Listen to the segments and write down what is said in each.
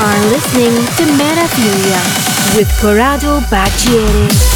are listening to Meraviglia with Corrado Baggieri.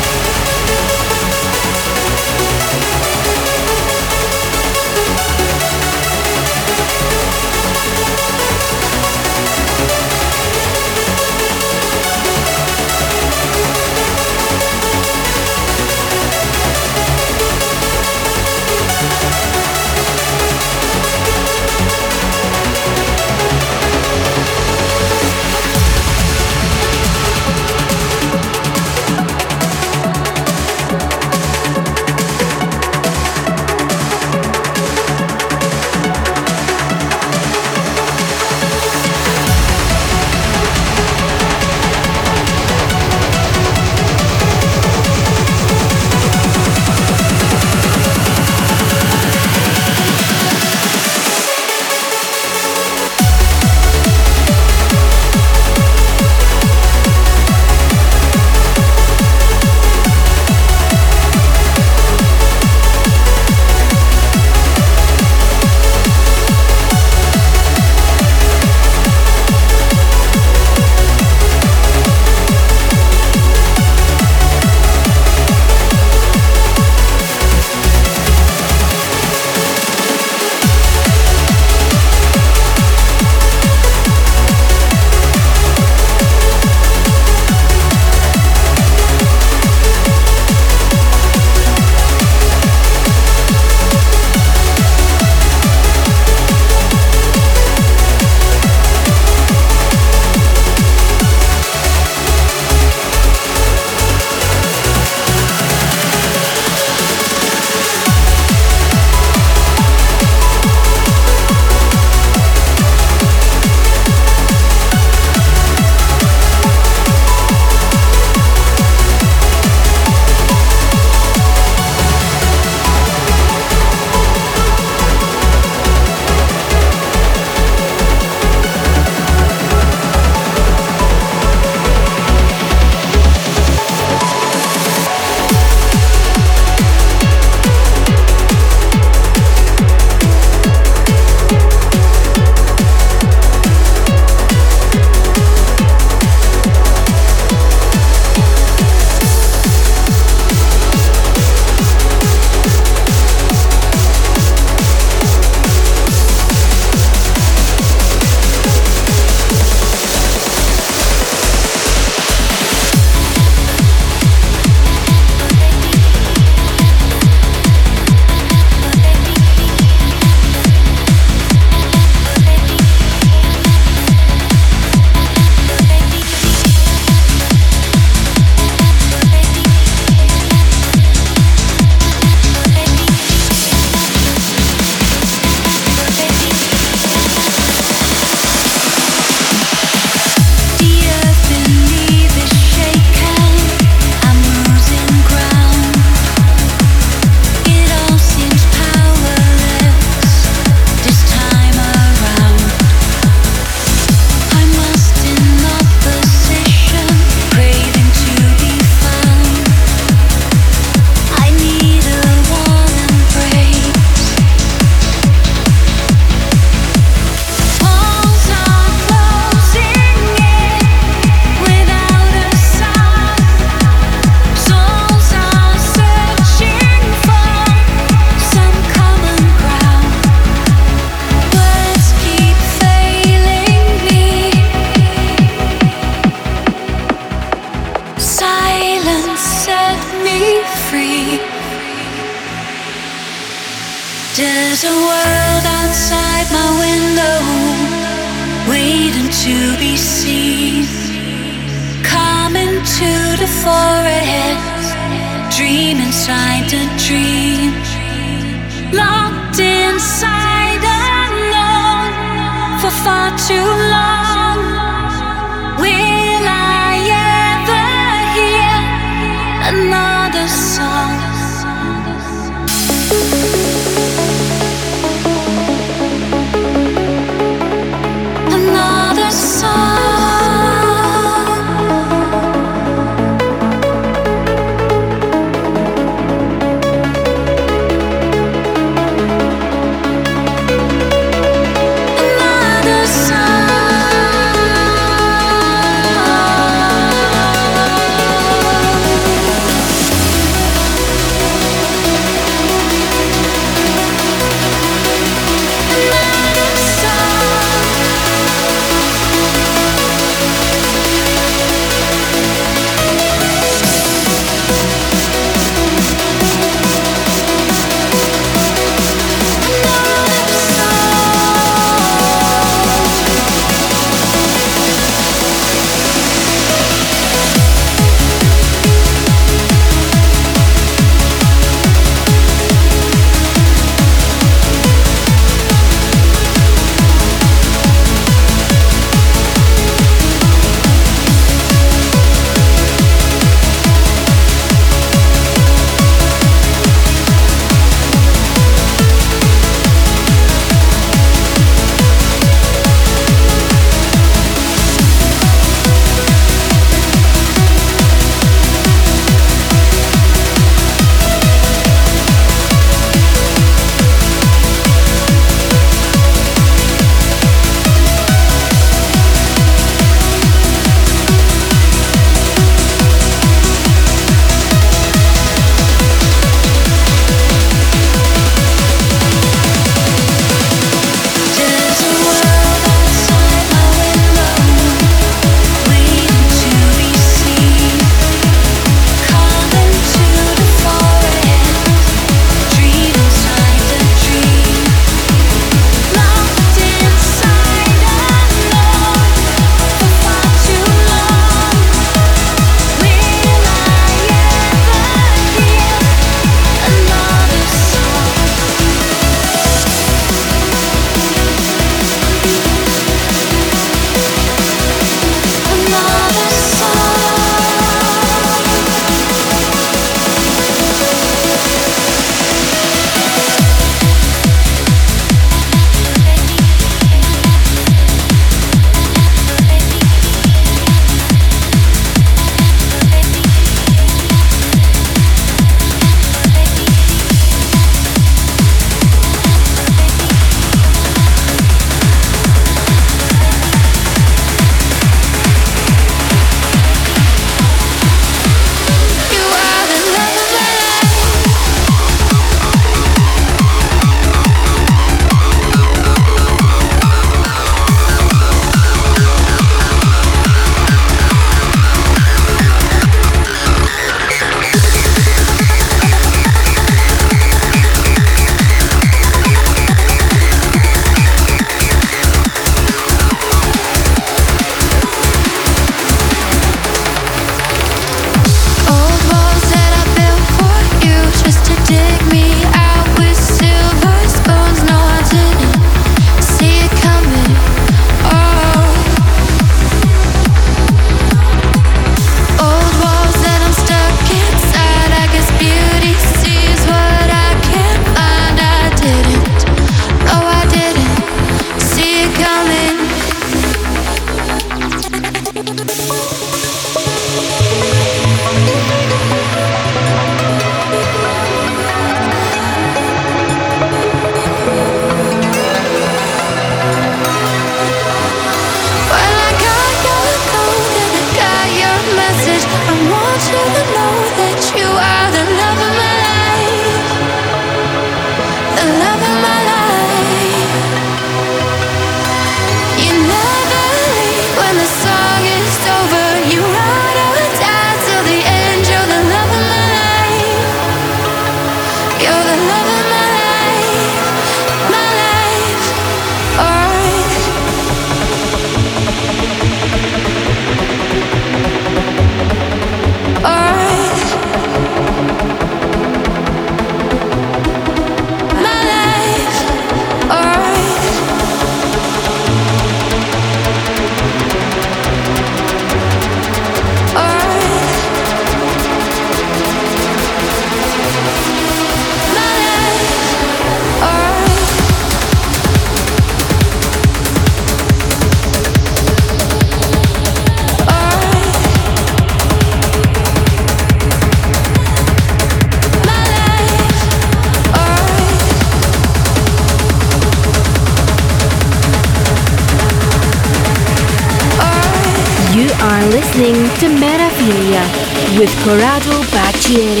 Corrado Baggieri.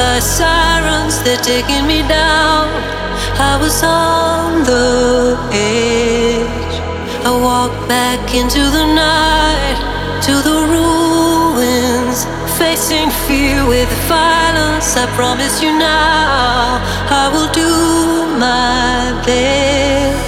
By sirens, they're taking me down. I was on the edge. I walked back into the night, to the ruins. Facing fear with violence, I promise you now, I will do my best.